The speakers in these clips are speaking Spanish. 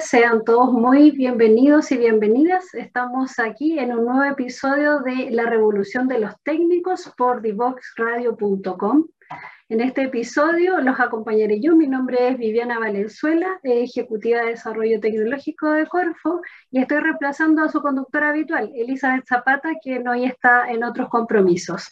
Sean todos muy bienvenidos y bienvenidas. Estamos aquí en un nuevo episodio de La Revolución de los Técnicos por divoxradio.com. En este episodio los acompañaré yo. Mi nombre es Viviana Valenzuela, ejecutiva de desarrollo tecnológico de Corfo, y estoy reemplazando a su conductora habitual, Elizabeth Zapata, quien hoy está en otros compromisos.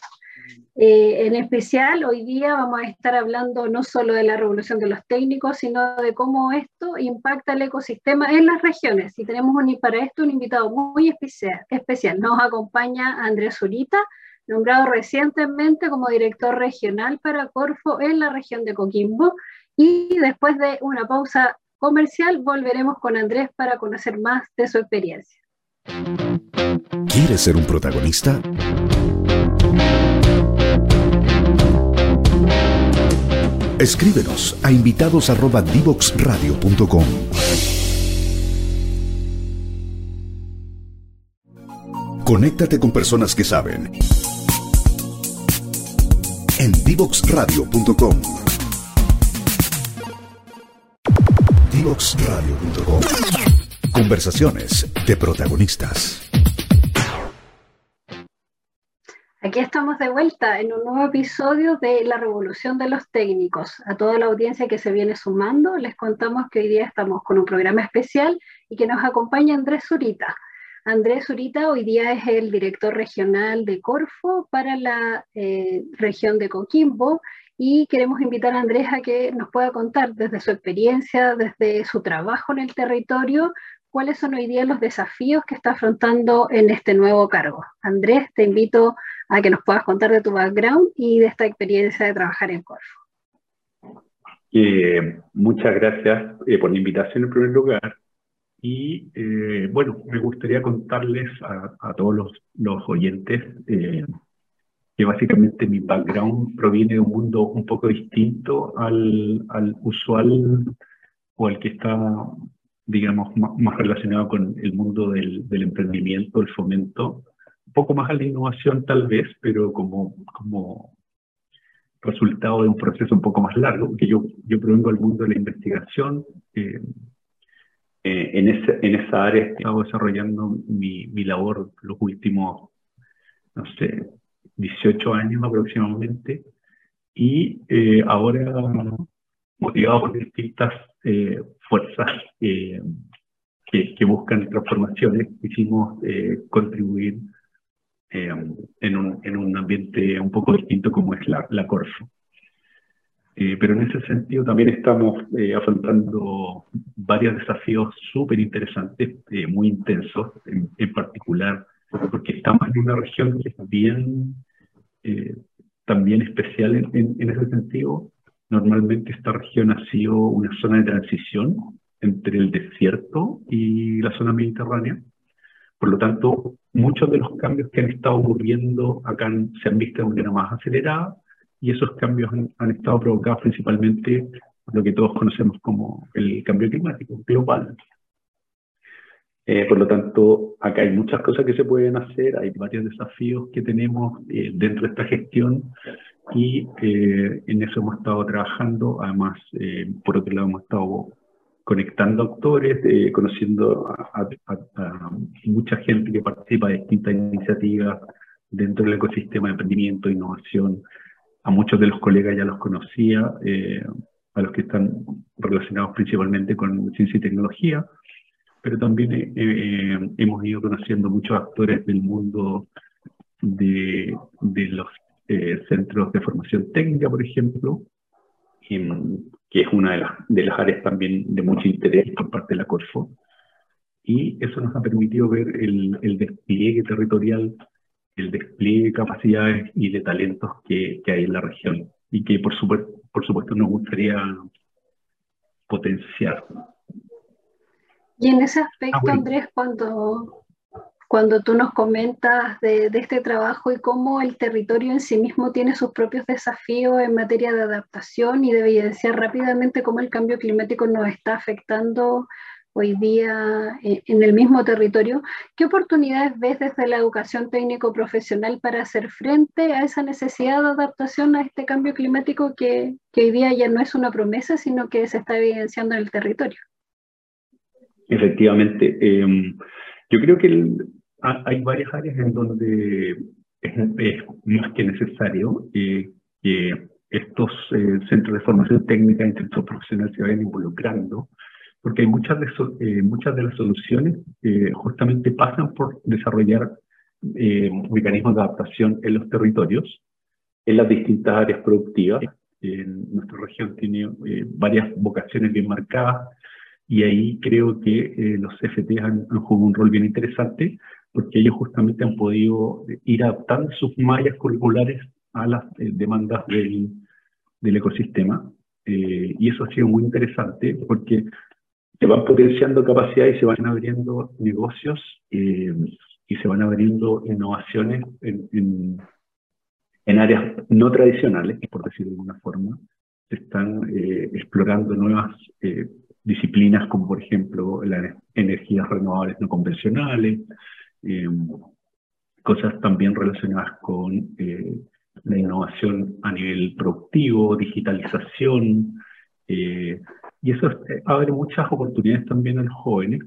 Eh, en especial, hoy día vamos a estar hablando no solo de la revolución de los técnicos, sino de cómo esto impacta el ecosistema en las regiones. Y tenemos un, para esto un invitado muy especial. especial. Nos acompaña Andrés Zurita, nombrado recientemente como director regional para Corfo en la región de Coquimbo. Y después de una pausa comercial, volveremos con Andrés para conocer más de su experiencia. ¿Quieres ser un protagonista? Escríbenos a invitados@divoxradio.com. Conéctate con personas que saben. En divoxradio.com. Divoxradio.com. Conversaciones de protagonistas. Aquí estamos de vuelta en un nuevo episodio de La Revolución de los Técnicos. A toda la audiencia que se viene sumando, les contamos que hoy día estamos con un programa especial y que nos acompaña Andrés Zurita. Andrés Zurita hoy día es el director regional de Corfo para la eh, región de Coquimbo y queremos invitar a Andrés a que nos pueda contar desde su experiencia, desde su trabajo en el territorio, cuáles son hoy día los desafíos que está afrontando en este nuevo cargo. Andrés, te invito a que nos puedas contar de tu background y de esta experiencia de trabajar en Corfo. Eh, muchas gracias eh, por la invitación en primer lugar. Y eh, bueno, me gustaría contarles a, todos los, oyentes que básicamente mi background proviene de un mundo un poco distinto al, al usual o al que está, digamos, más, relacionado con el mundo del, del emprendimiento, el fomento poco más a la innovación tal vez, pero como, como resultado de un proceso un poco más largo, porque yo, yo provengo del mundo de la investigación. Eh, eh, en, ese, en esa área he estado desarrollando mi, mi labor los últimos, no sé, 18 años aproximadamente, y eh, ahora, motivado por distintas fuerzas que, que, buscan transformaciones, quisimos contribuir eh, en, un, en, un, ambiente un poco distinto como es la, la Corfo. Eh, pero en ese sentido también estamos eh, afrontando varios desafíos súper interesantes, muy intensos, en, en, particular porque estamos en una región que es bien, también especial en, en, ese sentido. Normalmente esta región ha sido una zona de transición entre el desierto y la zona mediterránea. Por lo tanto, muchos de los cambios que han estado ocurriendo acá se han visto de manera más acelerada y esos cambios han, estado provocados principalmente por lo que todos conocemos como el cambio climático global. Eh, por lo tanto, acá hay muchas cosas que se pueden hacer, hay varios desafíos que tenemos eh, dentro de esta gestión y eh, en eso hemos estado trabajando. Además, por otro lado, hemos estado conectando actores, eh, conociendo a, mucha gente que participa de distintas iniciativas dentro del ecosistema de emprendimiento, innovación. A muchos de los colegas ya los conocía, eh, a los que están relacionados principalmente con ciencia y tecnología, pero también eh, hemos ido conociendo muchos actores del mundo de, de los centros de formación técnica, por ejemplo, que es una de las, de las áreas también de mucho interés por parte de la Corfo. Y eso nos ha permitido ver el, el despliegue territorial, el despliegue de capacidades y de talentos que, que hay en la región y que por supuesto, por supuesto nos gustaría potenciar. Y en ese aspecto, ah, Andrés, cuando, cuando tú nos comentas de, este trabajo y cómo el territorio en sí mismo tiene sus propios desafíos en materia de adaptación y de evidenciar rápidamente cómo el cambio climático nos está afectando hoy día en el mismo territorio, ¿qué oportunidades ves desde la educación técnico-profesional para hacer frente a esa necesidad de adaptación a este cambio climático que, que hoy día ya no es una promesa, sino que se está evidenciando en el territorio? Efectivamente. Em, yo creo que hay varias áreas en donde es, más que necesario eh, que estos eh, centros de formación técnica, institutos profesionales se vayan involucrando, porque hay muchas de, eh, muchas de las soluciones justamente pasan por desarrollar mecanismos de adaptación en los territorios, en las distintas áreas productivas. En nuestra región tiene varias vocaciones bien marcadas, y ahí creo que eh, los CFT han, jugado un rol bien interesante porque ellos justamente han podido ir adaptando sus mallas curriculares a las eh, demandas del, del ecosistema. Eh, y eso ha sido muy interesante porque se van potenciando capacidades y se van abriendo negocios y se van abriendo innovaciones en, en, en, áreas no tradicionales, por decirlo de alguna forma. Se están explorando nuevas disciplinas como por ejemplo las energías renovables no convencionales, eh, cosas también relacionadas con eh, la innovación a nivel productivo, digitalización, eh, y eso abre muchas oportunidades también a los jóvenes,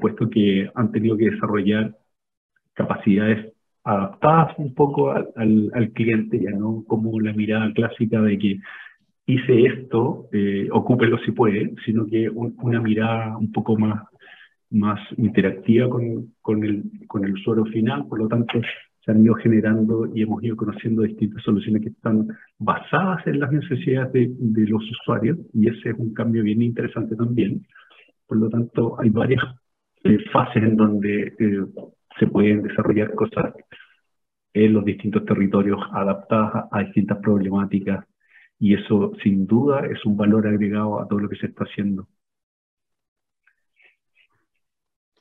puesto que han tenido que desarrollar capacidades adaptadas un poco al, al, cliente, ya no como la mirada clásica de que hice esto, eh, ocúpelo si puede, sino que una mirada un poco más, más interactiva con, con, el, con el usuario final, por lo tanto se han ido generando y hemos ido conociendo distintas soluciones que están basadas en las necesidades de, de los usuarios y ese es un cambio bien interesante también. Por lo tanto, hay varias eh, fases en donde eh, se pueden desarrollar cosas en los distintos territorios adaptadas a distintas problemáticas y eso sin duda es un valor agregado a todo lo que se está haciendo.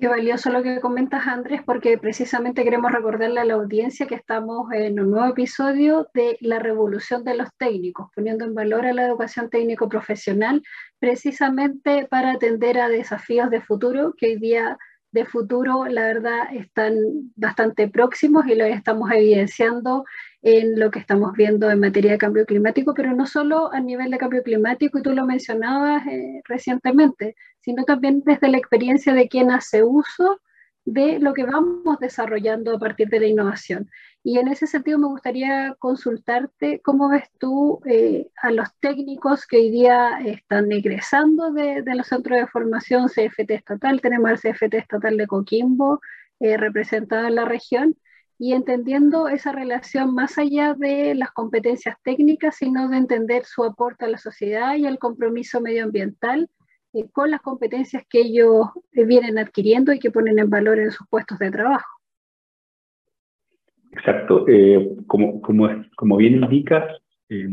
Qué valioso lo que comentas, Andrés, porque precisamente queremos recordarle a la audiencia que estamos en un nuevo episodio de la revolución de los técnicos, poniendo en valor a la educación técnico profesional, precisamente para atender a desafíos de futuro que hoy día de futuro, la verdad, están bastante próximos y lo estamos evidenciando en lo que estamos viendo en materia de cambio climático, pero no solo a nivel de cambio climático, y tú lo mencionabas eh, recientemente, sino también desde la experiencia de quien hace uso de lo que vamos desarrollando a partir de la innovación. Y en ese sentido me gustaría consultarte cómo ves tú eh, a los técnicos que hoy día están egresando de, los centros de formación CFT estatal. Tenemos el CFT estatal de Coquimbo eh, representado en la región y entendiendo esa relación más allá de las competencias técnicas, sino de entender su aporte a la sociedad y el compromiso medioambiental eh, con las competencias que ellos vienen adquiriendo y que ponen en valor en sus puestos de trabajo. Exacto. Eh, como, como, como bien indicas, eh,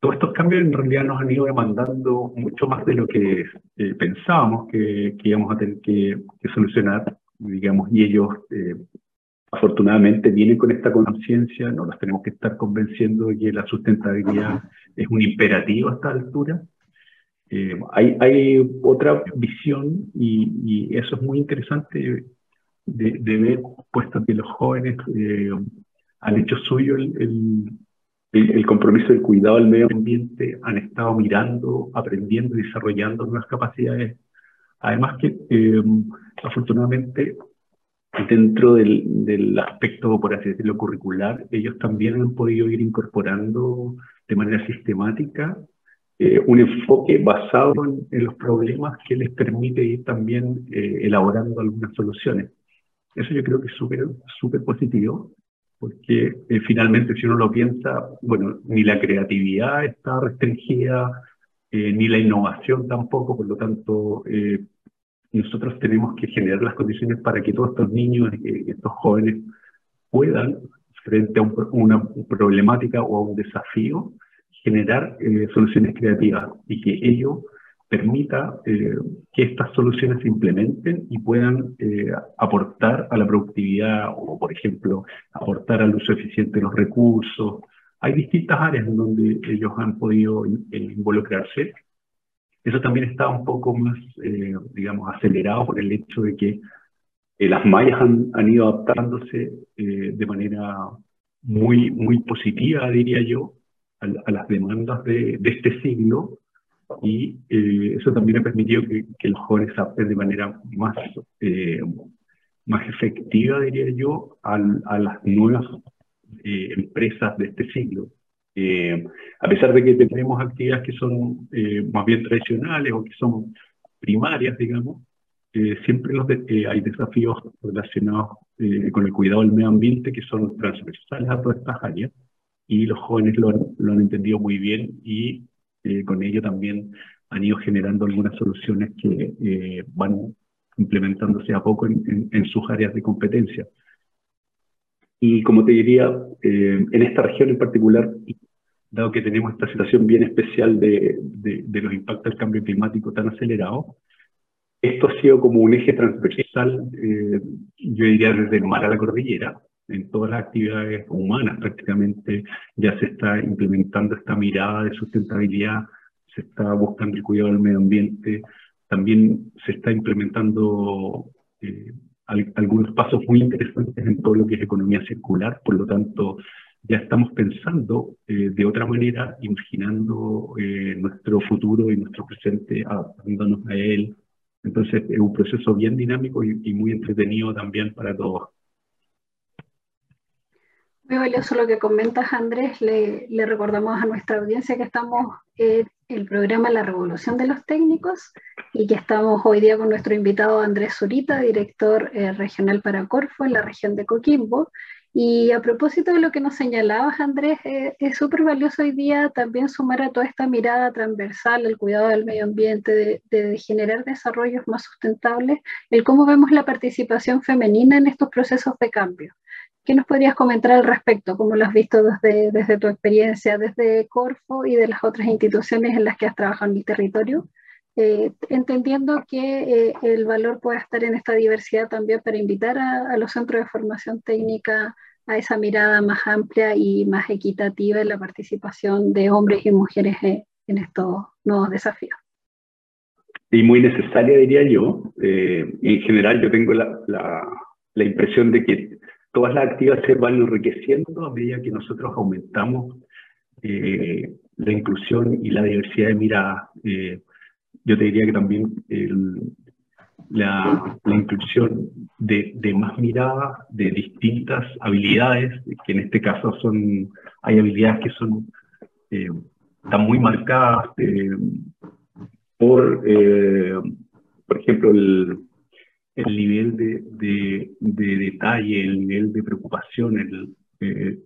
todos estos cambios en realidad nos han ido demandando mucho más de lo que eh, pensábamos que, que, íbamos a tener que, solucionar, digamos, y ellos afortunadamente vienen con esta conciencia, no los tenemos que estar convenciendo de que la sustentabilidad es un imperativo a esta altura. hay, otra visión y, eso es muy interesante de, ver, puesto que los jóvenes eh, han hecho suyo el, el, compromiso del cuidado del medio ambiente, han estado mirando, aprendiendo y desarrollando nuevas capacidades. Además que, eh, afortunadamente, dentro del, del, aspecto, por así decirlo, curricular, ellos también han podido ir incorporando de manera sistemática eh, un enfoque basado en, los problemas que les permite ir también elaborando algunas soluciones. Eso yo creo que es súper súper positivo, porque eh, finalmente si uno lo piensa, bueno, ni la creatividad está restringida, eh, ni la innovación tampoco, por lo tanto, eh, nosotros tenemos que generar las condiciones para que todos estos niños, estos jóvenes, puedan, frente a una problemática o a un desafío, generar soluciones creativas y que ellos permita eh, que estas soluciones se implementen y puedan eh, aportar a la productividad o, por ejemplo, aportar al uso eficiente de los recursos. Hay distintas áreas en donde ellos han podido eh, involucrarse. Eso también está un poco más, digamos, acelerado por el hecho de que las mallas han, han ido adaptándose de manera muy, muy positiva, diría yo, a, las demandas de, de este siglo y eh, eso también ha permitido que, que, los jóvenes adapten de manera más, eh, más efectiva, diría yo, a, a las nuevas eh, empresas de este siglo. a pesar de que tenemos actividades que son más bien tradicionales o que son primarias, digamos, siempre los hay desafíos relacionados con el cuidado del medio ambiente que son transversales a todas estas áreas y los jóvenes lo han, lo han entendido muy bien y eh, con ello también han ido generando algunas soluciones que eh, van implementándose a poco en, sus áreas de competencia. Y como te diría, eh, en esta región en particular, dado que tenemos esta situación bien especial de, de, de, los impactos del cambio climático tan acelerado, esto ha sido como un eje transversal, yo diría desde el mar a la cordillera, en todas las actividades humanas prácticamente ya se está implementando esta mirada de sustentabilidad, se está buscando el cuidado del medio ambiente, también se está implementando eh, algunos pasos muy interesantes en todo lo que es economía circular, por lo tanto ya estamos pensando eh, de otra manera, imaginando eh, nuestro futuro y nuestro presente, adaptándonos a él. Entonces es un proceso bien dinámico y, y muy entretenido también para todos. Muy valioso lo que comentas, Andrés. Le, recordamos a nuestra audiencia que estamos en el programa La Revolución de los Técnicos y que estamos hoy día con nuestro invitado Andrés Zurita, director eh, regional para Corfo en la región de Coquimbo. Y a propósito de lo que nos señalabas, Andrés, eh, es súper valioso hoy día también sumar a toda esta mirada transversal, el cuidado del medio ambiente, de, de, generar desarrollos más sustentables, el cómo vemos la participación femenina en estos procesos de cambio. ¿Qué nos podrías comentar al respecto? ¿Cómo lo has visto desde, desde tu experiencia, desde Corfo y de las otras instituciones en las que has trabajado en el territorio? Eh, entendiendo que eh, el valor puede estar en esta diversidad también para invitar a, los centros de formación técnica a esa mirada más amplia y más equitativa en la participación de hombres y mujeres en, estos nuevos desafíos. Y muy necesaria, diría yo. Eh, en general, yo tengo la, la, la impresión de que todas las actividades se van enriqueciendo a medida que nosotros aumentamos eh, la inclusión y la diversidad de miradas. Eh, yo te diría que también la, inclusión de, de, más miradas, de distintas habilidades, que en este caso son, hay habilidades que son, eh, están muy marcadas por, por ejemplo, el, el nivel de, de, de, detalle, el nivel de preocupación. El, eh,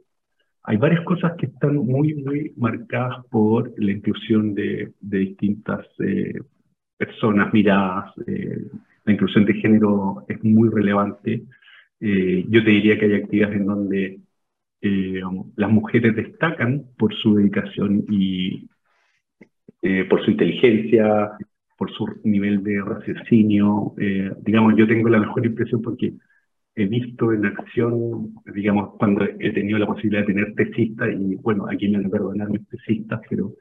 hay varias cosas que están muy, muy marcadas por la inclusión de, de distintas eh, personas, miradas. Eh, la inclusión de género es muy relevante. yo te diría que hay actividades en donde las mujeres destacan por su dedicación y por su inteligencia, por su nivel de raciocinio. Eh, digamos, yo tengo la mejor impresión porque he visto en acción, digamos, cuando he tenido la posibilidad de tener tesistas, y bueno, aquí me van a perdonar mis tesistas, pero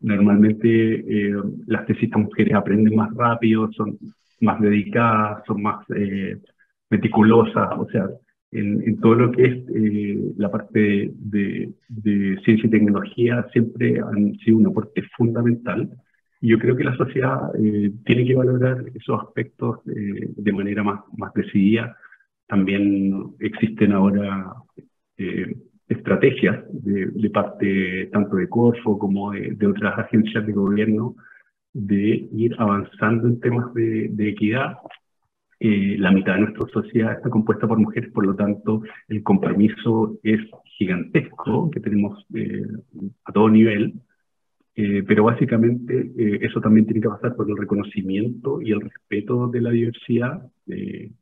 normalmente eh, las tesistas mujeres aprenden más rápido, son más dedicadas, son más eh, meticulosas, o sea, en, en, todo lo que es la parte de, de, ciencia y tecnología siempre han sido un aporte fundamental yo creo que la sociedad eh, tiene que valorar esos aspectos eh, de manera más, más decidida. También existen ahora eh, estrategias de, de, parte tanto de Corfo como de, de, otras agencias de gobierno de ir avanzando en temas de, de equidad. la mitad de nuestra sociedad está compuesta por mujeres, por lo tanto el compromiso es gigantesco que tenemos a todo nivel eh, pero básicamente eh, eso también tiene que pasar por el reconocimiento y el respeto de la diversidad. Eh,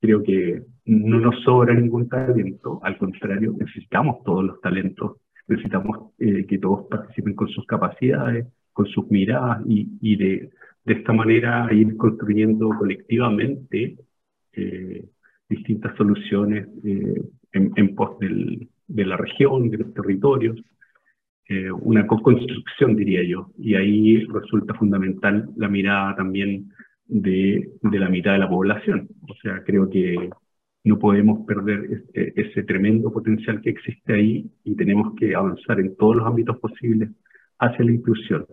creo que no nos sobra ningún talento, al contrario, necesitamos todos los talentos, necesitamos que todos participen con sus capacidades, con sus miradas y, de, de, esta manera ir construyendo colectivamente distintas soluciones en, en, pos del, de la región, de los territorios. Eh, una co-construcción, diría yo, y ahí resulta fundamental la mirada también de, de, la mitad de la población. O sea, creo que no podemos perder ese, ese, tremendo potencial que existe ahí y tenemos que avanzar en todos los ámbitos posibles hacia la inclusión.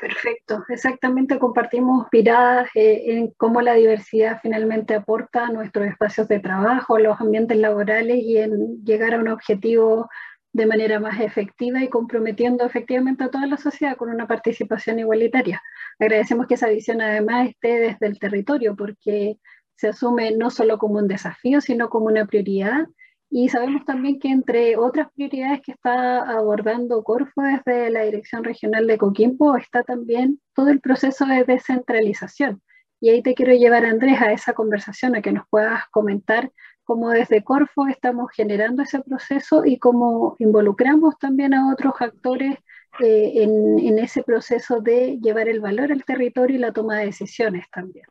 Perfecto, exactamente compartimos miradas eh, en cómo la diversidad finalmente aporta a nuestros espacios de trabajo, a los ambientes laborales y en llegar a un objetivo de manera más efectiva y comprometiendo efectivamente a toda la sociedad con una participación igualitaria. Agradecemos que esa visión además esté desde el territorio porque se asume no solo como un desafío, sino como una prioridad. Y sabemos también que entre otras prioridades que está abordando Corfo desde la Dirección Regional de Coquimbo está también todo el proceso de descentralización. Y ahí te quiero llevar, Andrés, a esa conversación, a que nos puedas comentar cómo desde Corfo estamos generando ese proceso y cómo involucramos también a otros actores eh, en, ese proceso de llevar el valor al territorio y la toma de decisiones también.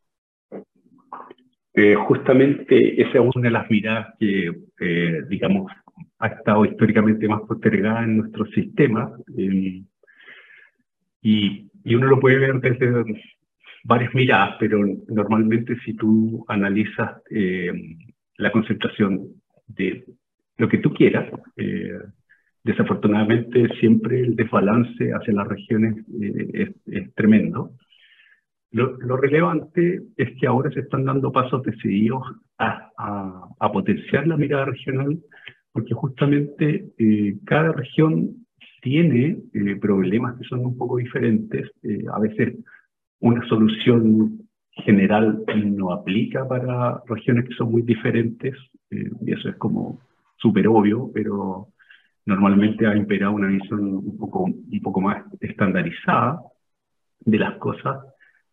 Eh, justamente esa es una de las miradas que, eh, digamos, ha estado históricamente más postergada en nuestros sistemas. y, y uno lo puede ver desde varias miradas, pero normalmente si tú analizas la concentración de lo que tú quieras. Eh, desafortunadamente siempre el desbalance hacia las regiones es, tremendo. Lo, relevante es que ahora se están dando pasos decididos a, potenciar la mirada regional, porque justamente eh, cada región tiene problemas que son un poco diferentes. a veces una solución general no aplica para regiones que son muy diferentes, eh, y eso es como súper obvio, pero normalmente ha imperado una visión un poco, un poco más estandarizada de las cosas.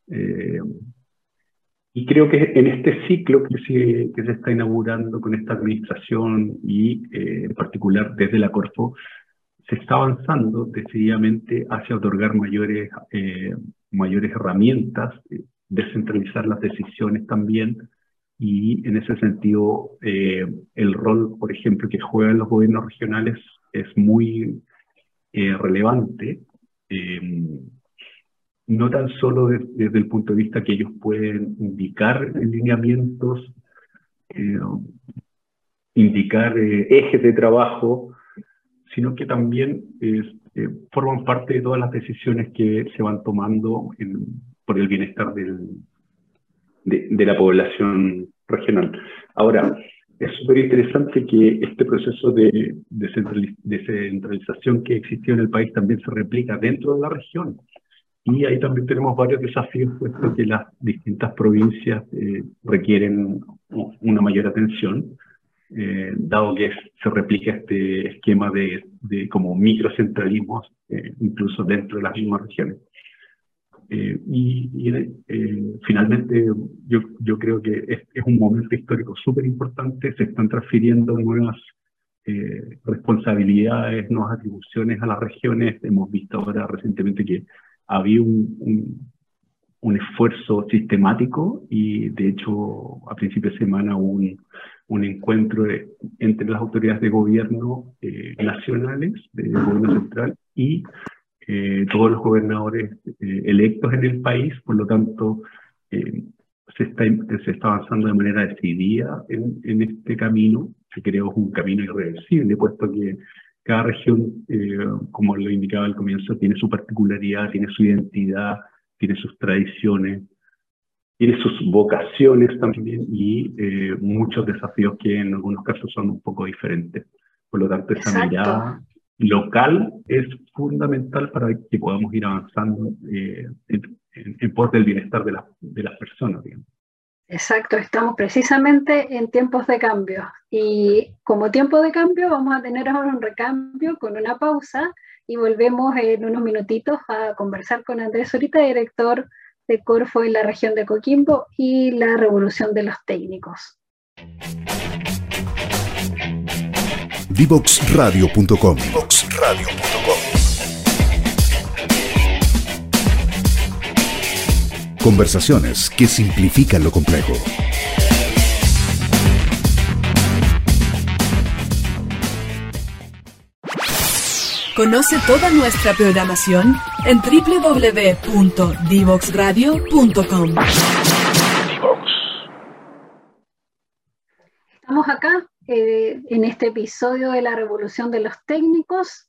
Eh, y creo que en este ciclo que se, está inaugurando con esta administración y eh, en particular desde la Corfo, se está avanzando decididamente hacia otorgar mayores, mayores herramientas descentralizar las decisiones también. Y en ese sentido eh, el rol, por ejemplo, que juegan los gobiernos regionales es muy eh, relevante, eh, no tan solo desde el punto de vista que ellos pueden indicar lineamientos, indicar ejes de trabajo, sino que también forman parte de todas las decisiones que se van tomando por el bienestar de, la población regional. Ahora, es súper interesante que este proceso de, descentralización que existió en el país también se replica dentro de la región. Y ahí también tenemos varios desafíos, puesto que las distintas provincias eh, requieren una mayor atención, eh, dado que se replica este esquema de, de como microcentralismos, eh, incluso dentro de las mismas regiones. Eh, y, eh, finalmente yo, yo, creo que es, es un momento histórico súper importante, se están transfiriendo nuevas eh, responsabilidades, nuevas atribuciones a las regiones. Hemos visto ahora recientemente que había un, un, un esfuerzo sistemático y de hecho a principios de semana hubo un, un encuentro entre las autoridades de gobierno nacionales, del gobierno central y eh, todos los gobernadores eh, electos en el país, por lo tanto, eh, se, está, se está avanzando de manera decidida en, en este camino, que creo es un camino irreversible, puesto que cada región, como lo indicaba al comienzo, tiene su particularidad, tiene su identidad, tiene sus tradiciones, tiene sus vocaciones también y muchos desafíos que en algunos casos son un poco diferentes. Por lo tanto, esa mirada local es fundamental para que podamos ir avanzando eh, en, pos del bienestar de, de las personas. Exacto, estamos precisamente en tiempos de cambio y como tiempo de cambio vamos a tener ahora un recambio con una pausa y volvemos en unos minutitos a conversar con Andrés Zurita, director de Corfo en la región de Coquimbo y la revolución de los técnicos. Divoxradio.com. Conversaciones que simplifican lo complejo. Conoce toda nuestra programación en www.divoxradio.com. Estamos acá eh, en este episodio de la Revolución de los Técnicos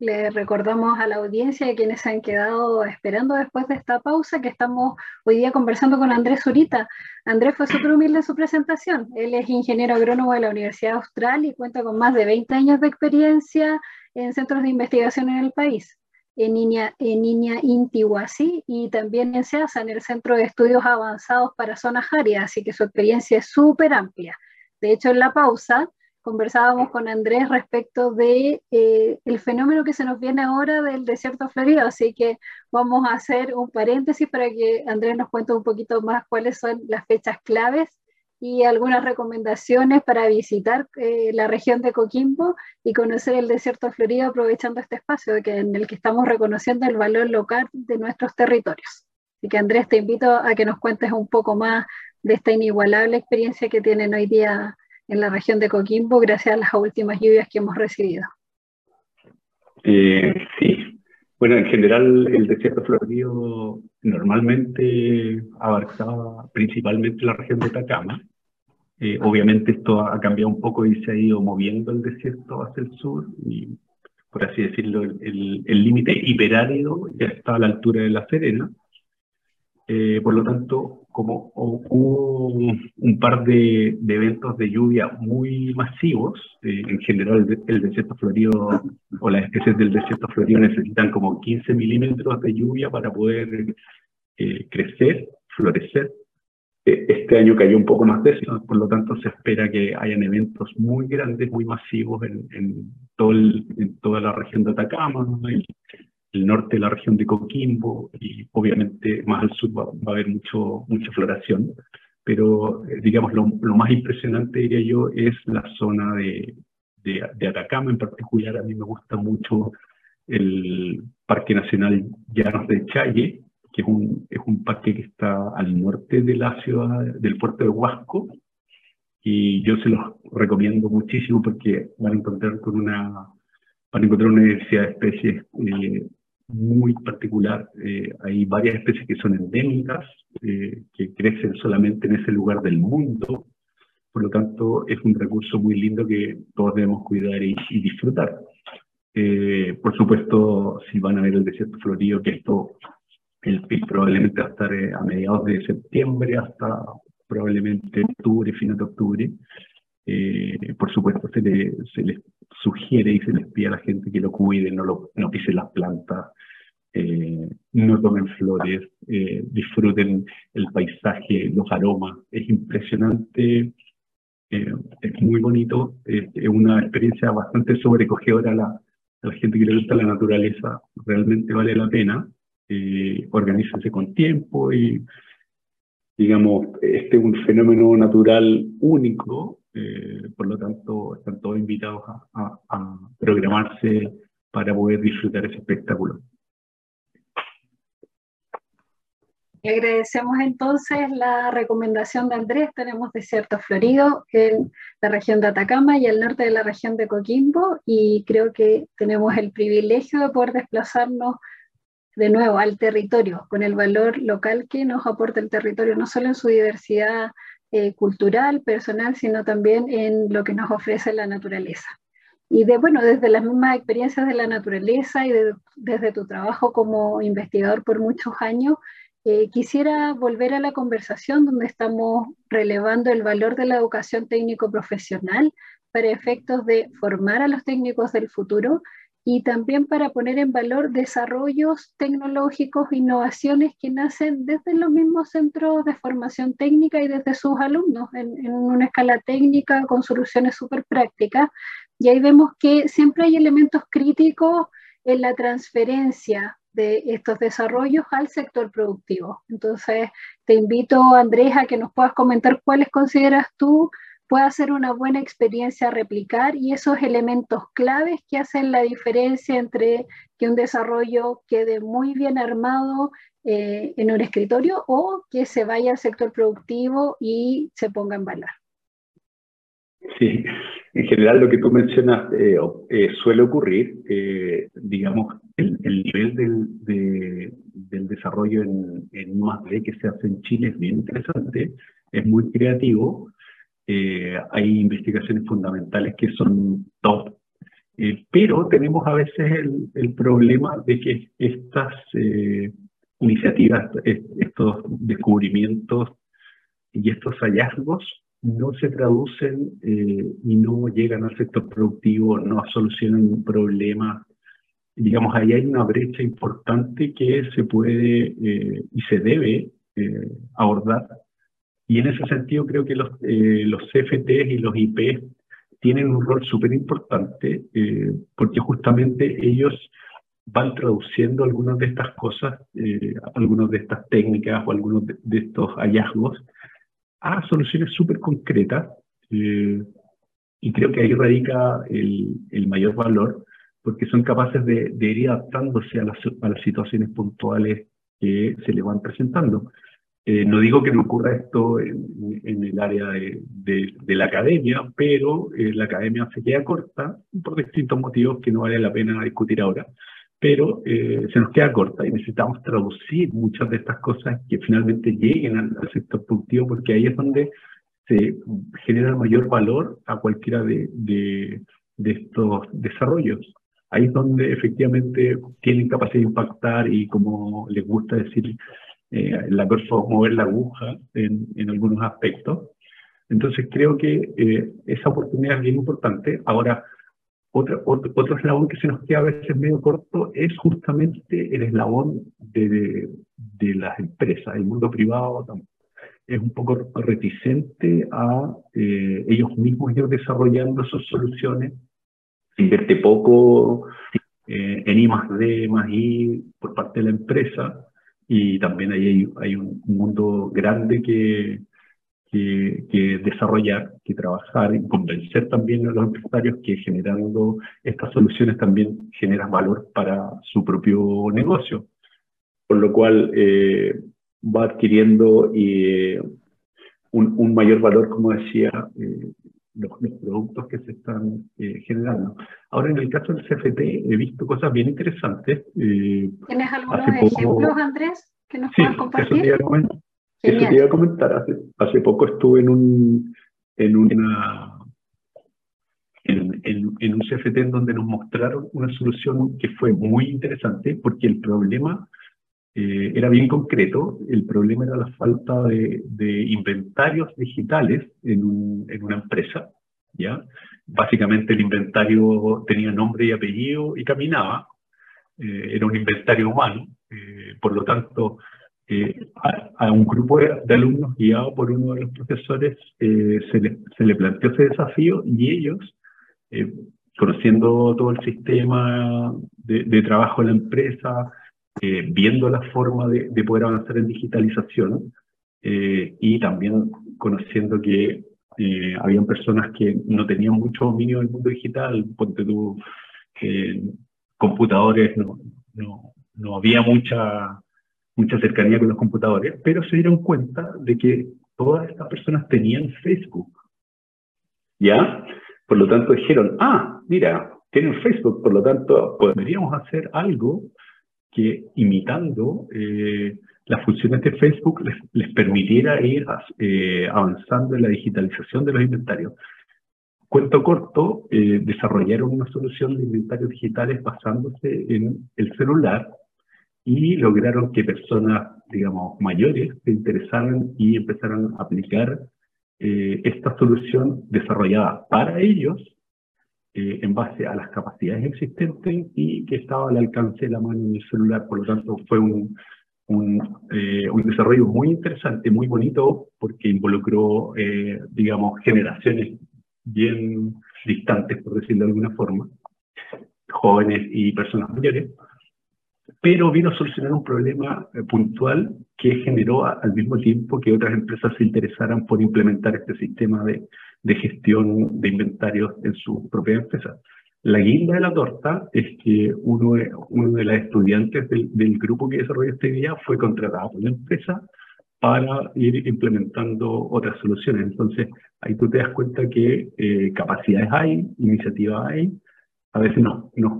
Le recordamos a la audiencia y a quienes se han quedado esperando después de esta pausa que estamos hoy día conversando con Andrés Zurita. Andrés fue súper humilde en su presentación. Él es ingeniero agrónomo de la Universidad Austral y cuenta con más de 20 años de experiencia en centros de investigación en el país en Niña, en Niña Intihuasi y también en SEASA, en el Centro de Estudios Avanzados para Zonas Áridas, así que su experiencia es súper amplia. De hecho, en la pausa conversábamos con Andrés respecto de eh, el fenómeno que se nos viene ahora del desierto florido, así que vamos a hacer un paréntesis para que Andrés nos cuente un poquito más cuáles son las fechas claves y algunas recomendaciones para visitar eh, la región de Coquimbo y conocer el desierto florido aprovechando este espacio en el que estamos reconociendo el valor local de nuestros territorios. Así que Andrés, te invito a que nos cuentes un poco más de esta inigualable experiencia que tienen hoy día en la región de Coquimbo gracias a las últimas lluvias que hemos recibido. Eh, sí, bueno, en general el desierto florido normalmente abarcaba principalmente la región de Atacama. Eh, obviamente esto ha cambiado un poco y se ha ido moviendo el desierto hacia el sur y, por así decirlo, el límite hiperárido ya está a la altura de La Serena. Eh, por lo tanto, como hubo un, par de, eventos de lluvia muy masivos, eh, en general el, desierto florido o las especies del desierto florido necesitan como 15 milímetros de lluvia para poder eh, crecer, florecer. este año cayó un poco más de eso, por lo tanto se espera que hayan eventos muy grandes, muy masivos en toda la región de Atacama, el norte de la región de Coquimbo y obviamente más al sur va, a haber mucho, mucha floración, pero eh, digamos lo, más impresionante diría yo es la zona de, de, Atacama en particular, a mí me gusta mucho el Parque Nacional Llanos de Challe, que es un, es un parque que está al norte de la ciudad, del puerto de Huasco, y yo se los recomiendo muchísimo porque van a encontrar con una van a encontrar una diversidad de especies eh, muy particular. Eh, hay varias especies que son endémicas, eh, que crecen solamente en ese lugar del mundo. Por lo tanto, es un recurso muy lindo que todos debemos cuidar y, disfrutar. Eh, por supuesto, si van a ver el desierto florido, que esto el PIB probablemente va a estar a mediados de septiembre hasta probablemente octubre, final de octubre. Por supuesto, se, se les sugiere y se les pide a la gente que lo cuide, no, lo, no pisen las plantas, eh, no tomen flores, eh, disfruten el paisaje, los aromas. Es impresionante, eh, es muy bonito, es una experiencia bastante sobrecogedora a la, la gente que le gusta la naturaleza, realmente vale la pena. organícense con tiempo y digamos, este es un fenómeno natural único, por lo tanto están todos invitados a, a, programarse para poder disfrutar ese espectáculo. agradecemos entonces la recomendación de Andrés. Tenemos desierto florido en la región de Atacama y al norte de la región de Coquimbo y creo que tenemos el privilegio de poder desplazarnos de nuevo al territorio con el valor local que nos aporta el territorio, no solo en su diversidad eh, cultural, personal, sino también en lo que nos ofrece la naturaleza. Y de, bueno, desde las mismas experiencias de la naturaleza y desde tu trabajo como investigador por muchos años, eh, quisiera volver a la conversación donde estamos relevando el valor de la educación técnico-profesional para efectos de formar a los técnicos del futuro y también para poner en valor desarrollos tecnológicos, innovaciones que nacen desde los mismos centros de formación técnica y desde sus alumnos en, una escala técnica con soluciones súper prácticas. Y ahí vemos que siempre hay elementos críticos en la transferencia de estos desarrollos al sector productivo. Entonces, te invito, Andrés, a que nos puedas comentar cuáles consideras tú puede ser una buena experiencia a replicar y esos elementos claves que hacen la diferencia entre que un desarrollo quede muy bien armado eh, en un escritorio o que se vaya al sector productivo y se ponga en valor. Sí, en general lo que tú mencionas eh, eh, suele ocurrir, digamos, el, nivel del, del desarrollo en, en I+.D. que se hace en Chile es bien interesante, es muy creativo, eh, hay investigaciones fundamentales que son top Eh, pero tenemos a veces el, problema de que estas eh, iniciativas, estos descubrimientos y estos hallazgos no se traducen eh, y no llegan al sector productivo, no solucionan un problema. Digamos, ahí hay una brecha importante que se puede y se debe abordar. Y en ese sentido creo que los, los CFTs y los IP tienen un rol súper importante eh, porque justamente ellos van traduciendo algunas de estas cosas, eh, algunas de estas técnicas o algunos de, estos hallazgos a soluciones súper concretas. Eh, y creo que ahí radica el, el, mayor valor, porque son capaces de, de ir adaptándose a las, a las situaciones puntuales que se les van presentando. Eh, no digo que no ocurra esto en, el área de, la academia, pero eh, la academia se queda corta por distintos motivos que no vale la pena discutir ahora, pero eh, se nos queda corta y necesitamos traducir muchas de estas cosas que finalmente lleguen al, sector productivo, porque ahí es donde se genera mayor valor a cualquiera de, de estos desarrollos. Ahí es donde efectivamente tienen capacidad de impactar y como les gusta decir, eh, la mover la aguja en, en, algunos aspectos. Entonces creo que eh, esa oportunidad es bien importante. Ahora, otro, otro, eslabón que se nos queda a veces medio corto es justamente el eslabón de, de, las empresas. El mundo privado es un poco reticente a eh, ellos mismos ir desarrollando sus soluciones. Invierte poco en I más D más I por parte de la empresa y también ahí hay, un mundo grande que, que, desarrollar, que trabajar y convencer también a los empresarios que generando estas soluciones también generan valor para su propio negocio. Por lo cual eh, va adquiriendo eh, un, mayor valor, como decía, eh, los, productos que se están eh, generando. Ahora, en el caso del CFT, he visto cosas bien interesantes. Eh, ¿Tienes algunos ejemplos, Andrés, que nos sí, puedas compartir? Eso te comentar. Eso te iba a comentar. Hace, hace poco estuve en un, en una en, en, un CFT en donde nos mostraron una solución que fue muy interesante porque el problema eh, era bien concreto. El problema era la falta de, inventarios digitales en, una empresa. ¿ya? Básicamente el inventario tenía nombre y apellido y caminaba. Eh, era un inventario humano. Eh, por lo tanto, a, un grupo de, alumnos guiado por uno de los profesores se le, planteó ese desafío y ellos, conociendo todo el sistema de trabajo de la empresa, eh, viendo la forma de, poder avanzar en digitalización eh, y también conociendo que eh, habían personas que no tenían mucho dominio del mundo digital, ponte tú, computadores, no, había mucha, mucha cercanía con los computadores, pero se dieron cuenta de que todas estas personas tenían Facebook. ¿Ya? Por lo tanto dijeron, ah, mira, tienen Facebook, por lo tanto podríamos hacer algo que imitando eh, las funciones de Facebook les, permitiera ir eh, avanzando en la digitalización de los inventarios. Cuento corto, eh, desarrollaron una solución de inventarios digitales basándose en el celular y lograron que personas, digamos, mayores se interesaran y empezaran a aplicar esta solución desarrollada para ellos eh, en base a las capacidades existentes y que estaba al alcance de la mano en el celular. Por lo tanto, fue un, un, eh, un desarrollo muy interesante, muy bonito, porque involucró, eh, digamos, generaciones bien distantes, por decirlo de alguna forma, jóvenes y personas mayores, pero vino a solucionar un problema puntual que generó al mismo tiempo que otras empresas se interesaran por implementar este sistema de, de gestión de inventarios en su propia empresa. La guinda de la torta es que uno de, las estudiantes del, grupo que desarrolló esta idea fue contratado por la empresa para ir implementando otras soluciones. Entonces, ahí tú te das cuenta que eh, capacidades hay, iniciativas hay, a veces no, nos,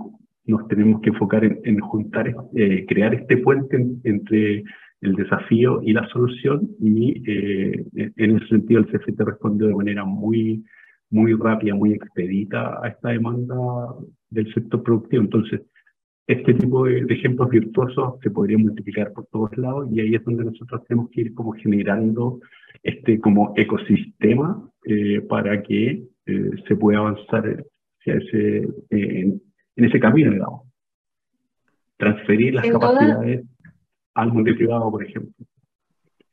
nos tenemos que enfocar en, en juntar, eh, crear este puente entre el desafío y la solución y eh, en ese sentido el CFT respondió de manera muy, muy rápida, muy expedita a esta demanda del sector productivo. Entonces, este tipo de, ejemplos virtuosos se podría multiplicar por todos lados y ahí es donde nosotros tenemos que ir como generando este como ecosistema eh, para que eh, se pueda avanzar hacia ese, eh, en, ese camino, digamos. Transferir las capacidades al mundo privado, por ejemplo.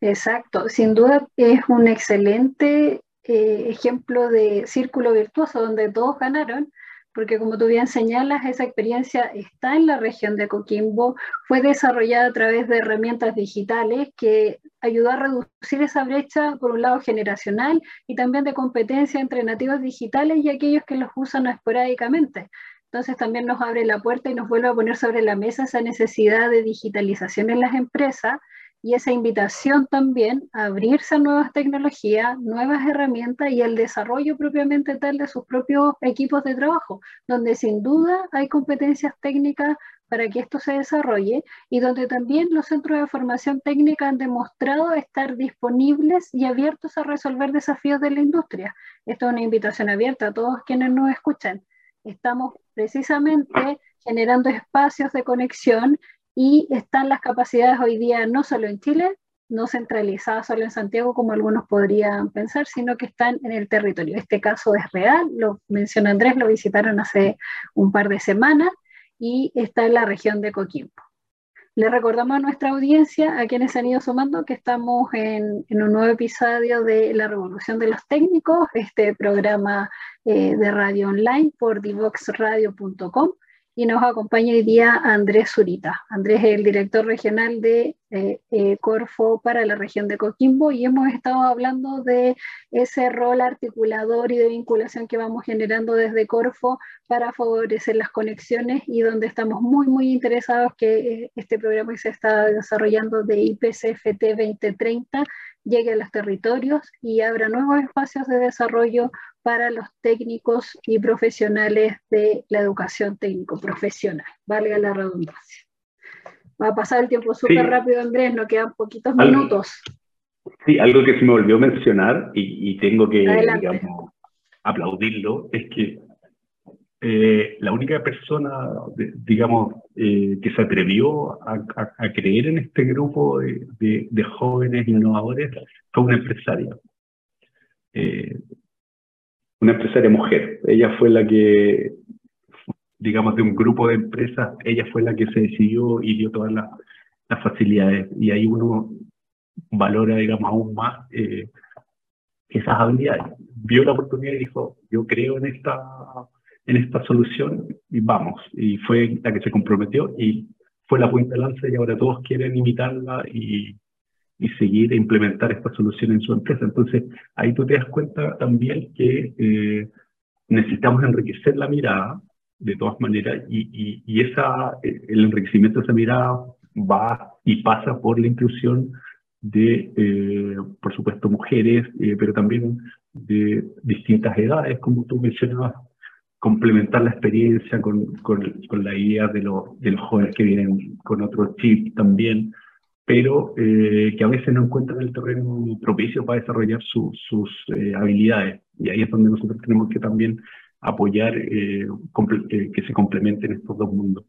Exacto, sin duda es un excelente ejemplo de círculo virtuoso donde todos ganaron porque como tú bien señalas, esa experiencia está en la región de Coquimbo, fue desarrollada a través de herramientas digitales que ayudó a reducir esa brecha, por un lado generacional y también de competencia entre nativos digitales y aquellos que los usan esporádicamente. Entonces también nos abre la puerta y nos vuelve a poner sobre la mesa esa necesidad de digitalización en las empresas y esa invitación también a abrirse a nuevas tecnologías, nuevas herramientas y el desarrollo propiamente tal de sus propios equipos de trabajo, donde sin duda hay competencias técnicas para que esto se desarrolle y donde también los centros de formación técnica han demostrado estar disponibles y abiertos a resolver desafíos de la industria. Esto es una invitación abierta a todos quienes nos escuchan. Estamos precisamente generando espacios de conexión y están las capacidades hoy día no solo en Chile, no centralizadas solo en Santiago como algunos podrían pensar, sino que están en el territorio. Este caso es real, lo menciona Andrés, lo visitaron hace un par de semanas y está en la región de Coquimbo. Le recordamos a nuestra audiencia, a quienes han ido sumando, que estamos en, un nuevo episodio de La Revolución de los Técnicos, este programa eh, de radio online por divoxradio.com y nos acompaña hoy día Andrés Zurita. Andrés es el director regional de eh, eh, Corfo para la región de Coquimbo y hemos estado hablando de ese rol articulador y de vinculación que vamos generando desde Corfo para favorecer las conexiones y donde estamos muy, muy interesados que eh, este programa que se está desarrollando de IPCFT 2030 llegue a los territorios y abra nuevos espacios de desarrollo para los técnicos y profesionales de la educación técnico-profesional, valga la redundancia. Va a pasar el tiempo súper rápido, Andrés, nos quedan poquitos minutos. Sí, algo que se me olvidó mencionar y, tengo que, digamos, aplaudirlo, es que eh, la única persona, digamos, eh, que se atrevió a, creer en este grupo de, jóvenes innovadores fue una empresaria. Eh, una empresaria mujer. Ella fue la que, digamos, de un grupo de empresas, ella fue la que se decidió y dio todas las, facilidades. Y ahí uno valora, digamos, aún más esas habilidades. Vio la oportunidad y dijo, yo creo en esta en esta solución y vamos. Y fue la que se comprometió y fue la punta de lanza y ahora todos quieren imitarla y, y seguir e implementar esta solución en su empresa. Entonces, ahí tú te das cuenta también que eh, necesitamos enriquecer la mirada de todas maneras y, y, esa, eh, el enriquecimiento de esa mirada va y pasa por la inclusión de, eh, por supuesto, mujeres, pero también de distintas edades, como tú mencionabas, complementar la experiencia con, con, con la idea de, de, los jóvenes que vienen con otro chip también, pero eh, que a veces no encuentran el terreno propicio para desarrollar sus eh, habilidades. Y ahí es donde nosotros tenemos que también apoyar eh, que se complementen estos dos mundos.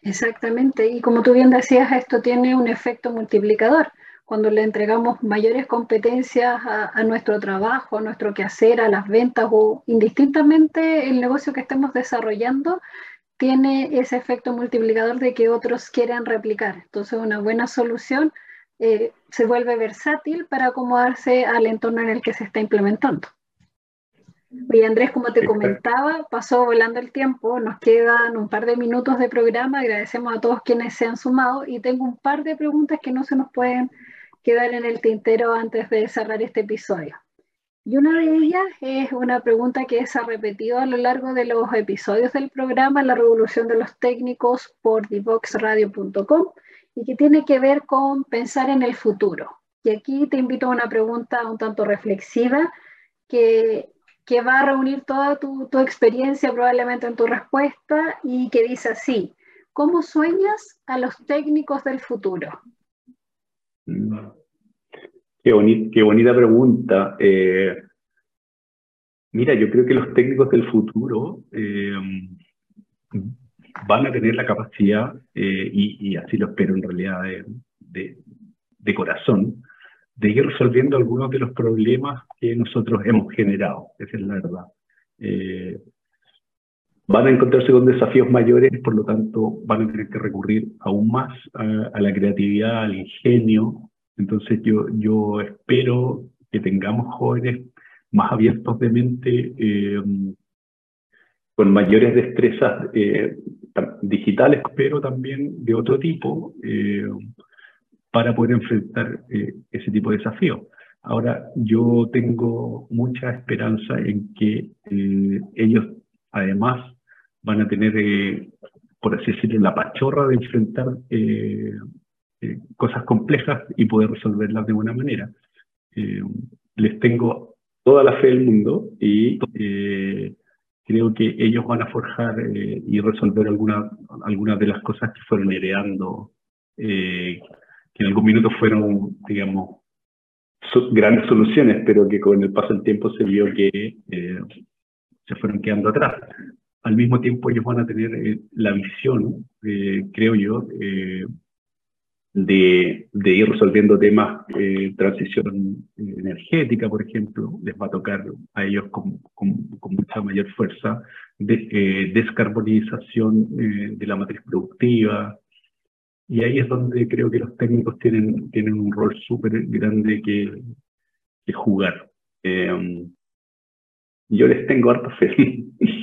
Exactamente, y como tú bien decías, esto tiene un efecto multiplicador cuando le entregamos mayores competencias a, nuestro trabajo, a nuestro quehacer, a las ventas o indistintamente el negocio que estemos desarrollando, tiene ese efecto multiplicador de que otros quieren replicar. Entonces, una buena solución eh, se vuelve versátil para acomodarse al entorno en el que se está implementando. Oye, Andrés, como te comentaba, pasó volando el tiempo, nos quedan un par de minutos de programa, agradecemos a todos quienes se han sumado y tengo un par de preguntas que no se nos pueden quedar en el tintero antes de cerrar este episodio. Y una de ellas es una pregunta que se ha repetido a lo largo de los episodios del programa La Revolución de los Técnicos por divoxradio.com y que tiene que ver con pensar en el futuro. Y aquí te invito a una pregunta un tanto reflexiva que, que va a reunir toda tu, tu experiencia probablemente en tu respuesta y que dice así, ¿cómo sueñas a los técnicos del futuro? Qué, bonita pregunta. Eh, Mira, yo creo que los técnicos del futuro eh, van a tener la capacidad, eh, y, así lo espero en realidad de, de, corazón, de ir resolviendo algunos de los problemas que nosotros hemos generado, esa es la verdad. Eh, van a encontrarse con desafíos mayores, por lo tanto van a tener que recurrir aún más a, la creatividad, al ingenio. Entonces yo, yo espero que tengamos jóvenes más abiertos de mente, eh, con mayores destrezas eh, digitales, pero también de otro tipo, eh, para poder enfrentar ese tipo de desafíos. Ahora, yo tengo mucha esperanza en que ellos, además, van a tener, por así decirlo, la pachorra de enfrentar cosas complejas y poder resolverlas de buena manera. les tengo toda la fe del mundo y eh, creo que ellos van a forjar eh, y resolver algunas de las cosas que fueron heredando, eh, que en algún minuto fueron, digamos, grandes soluciones, pero que con el paso del tiempo se vio que se fueron quedando atrás. Al mismo tiempo ellos van a tener la visión, creo yo, de, ir resolviendo temas, de transición energética, por ejemplo, les va a tocar a ellos con, mucha mayor fuerza, de, eh, descarbonización eh, de la matriz productiva, y ahí es donde creo que los técnicos tienen, tienen un rol súper grande que, jugar. Eh, yo les tengo harta fe.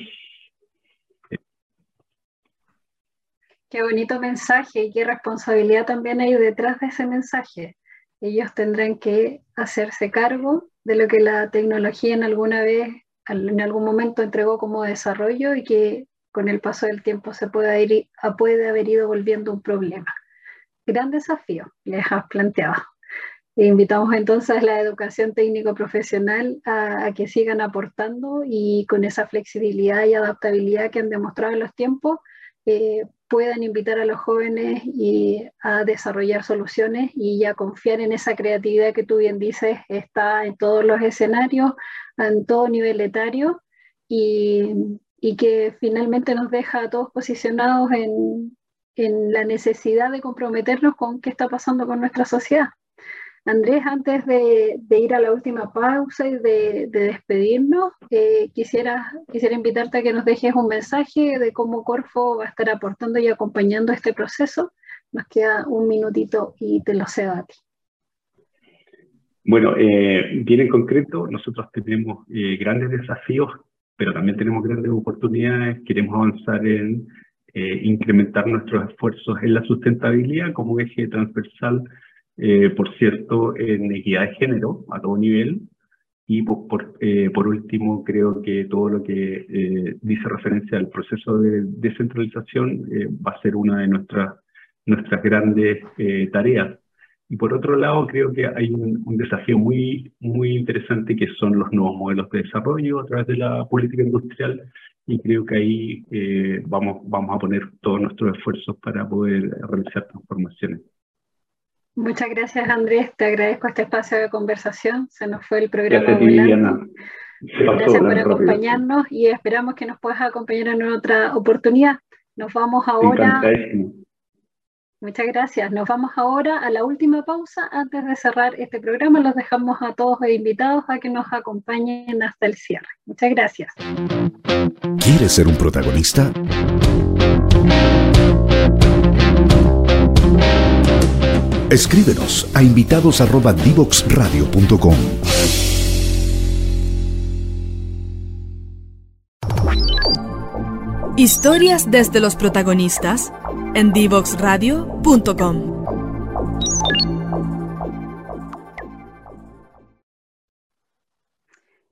Qué bonito mensaje y qué responsabilidad también hay detrás de ese mensaje. Ellos tendrán que hacerse cargo de lo que la tecnología en alguna vez, en algún momento entregó como desarrollo y que con el paso del tiempo se puede, ir, puede haber ido volviendo un problema. Gran desafío les has planteado. invitamos entonces a la educación técnico-profesional a, a, que sigan aportando y con esa flexibilidad y adaptabilidad que han demostrado en los tiempos, eh, puedan invitar a los jóvenes y a desarrollar soluciones y a confiar en esa creatividad que tú bien dices está en todos los escenarios, en todo nivel etario y, que finalmente nos deja a todos posicionados en la necesidad de comprometernos con qué está pasando con nuestra sociedad. Andrés, antes de, ir a la última pausa y de, despedirnos, eh, quisiera, quisiera invitarte a que nos dejes un mensaje de cómo Corfo va a estar aportando y acompañando este proceso. Nos queda un minutito y te lo cedo a ti. Bueno, eh, bien en concreto, nosotros tenemos eh, grandes desafíos, pero también tenemos grandes oportunidades. Queremos avanzar en incrementar nuestros esfuerzos en la sustentabilidad como eje transversal eh, por cierto, en equidad de género a todo nivel. Y por, eh, por último, creo que todo lo que eh, dice referencia al proceso de descentralización va a ser una de nuestras, nuestras grandes tareas. Y por otro lado, creo que hay un, un, desafío muy, muy interesante que son los nuevos modelos de desarrollo a través de la política industrial y creo que ahí vamos, vamos a poner todos nuestros esfuerzos para poder realizar transformaciones. Muchas gracias Andrés, te agradezco este espacio de conversación, se nos fue el programa volando. Gracias por acompañarnos y esperamos que nos puedas acompañar en otra oportunidad. Nos vamos ahora. Muchas gracias. Nos vamos ahora a la última pausa. Antes de cerrar este programa, los dejamos a todos invitados a que nos acompañen hasta el cierre. Muchas gracias. ¿Quieres ser un protagonista? Escríbenos a invitados@divoxradio.com. Historias desde los protagonistas en divoxradio.com.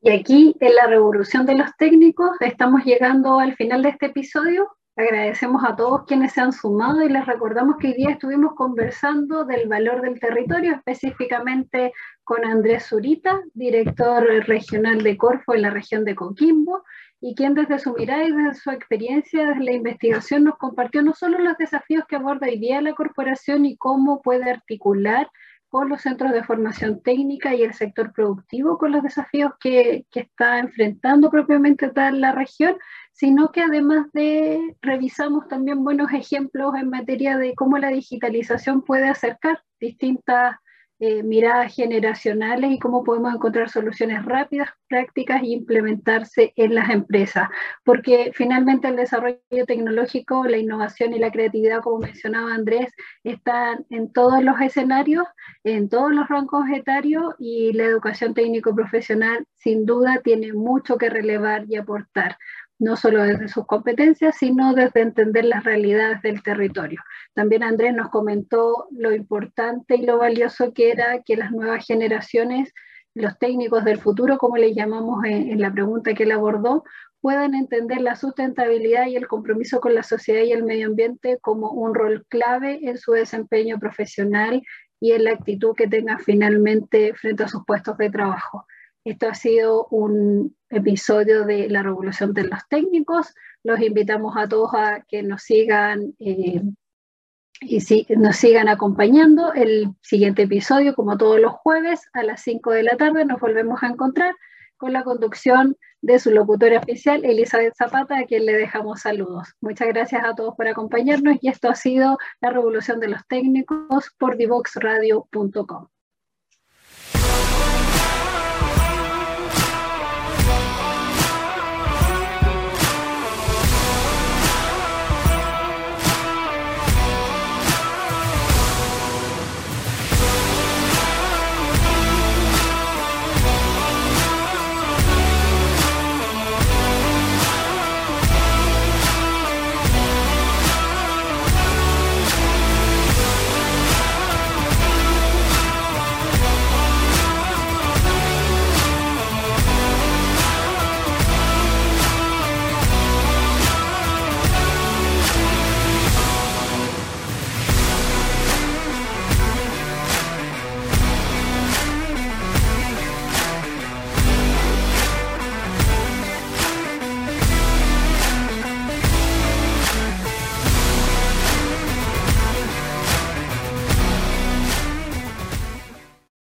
Y aquí en la revolución de los técnicos estamos llegando al final de este episodio. Agradecemos a todos quienes se han sumado y les recordamos que hoy día estuvimos conversando del valor del territorio, específicamente con Andrés Zurita, director regional de Corfo en la región de Coquimbo, y quien desde su mirada y desde su experiencia desde la investigación nos compartió no solo los desafíos que aborda hoy día la corporación y cómo puede articular con los centros de formación técnica y el sector productivo con los desafíos que, que está enfrentando propiamente tal la región, sino que además de revisamos también buenos ejemplos en materia de cómo la digitalización puede acercar distintas eh, miradas generacionales y cómo podemos encontrar soluciones rápidas, prácticas e implementarse en las empresas. Porque finalmente el desarrollo tecnológico, la innovación y la creatividad, como mencionaba Andrés, están en todos los escenarios, en todos los rangos etarios y la educación técnico-profesional sin duda tiene mucho que relevar y aportar no solo desde sus competencias, sino desde entender las realidades del territorio. También Andrés nos comentó lo importante y lo valioso que era que las nuevas generaciones, los técnicos del futuro, como le llamamos en, la pregunta que él abordó, puedan entender la sustentabilidad y el compromiso con la sociedad y el medio ambiente como un rol clave en su desempeño profesional y en la actitud que tengan finalmente frente a sus puestos de trabajo. Esto ha sido un episodio de la revolución de los técnicos. Los invitamos a todos a que nos sigan eh, y si, nos sigan acompañando. El siguiente episodio, como todos los jueves, a las 5 de la tarde, nos volvemos a encontrar con la conducción de su locutora oficial, Elizabeth Zapata, a quien le dejamos saludos. Muchas gracias a todos por acompañarnos y esto ha sido la revolución de los técnicos por divoxradio.com.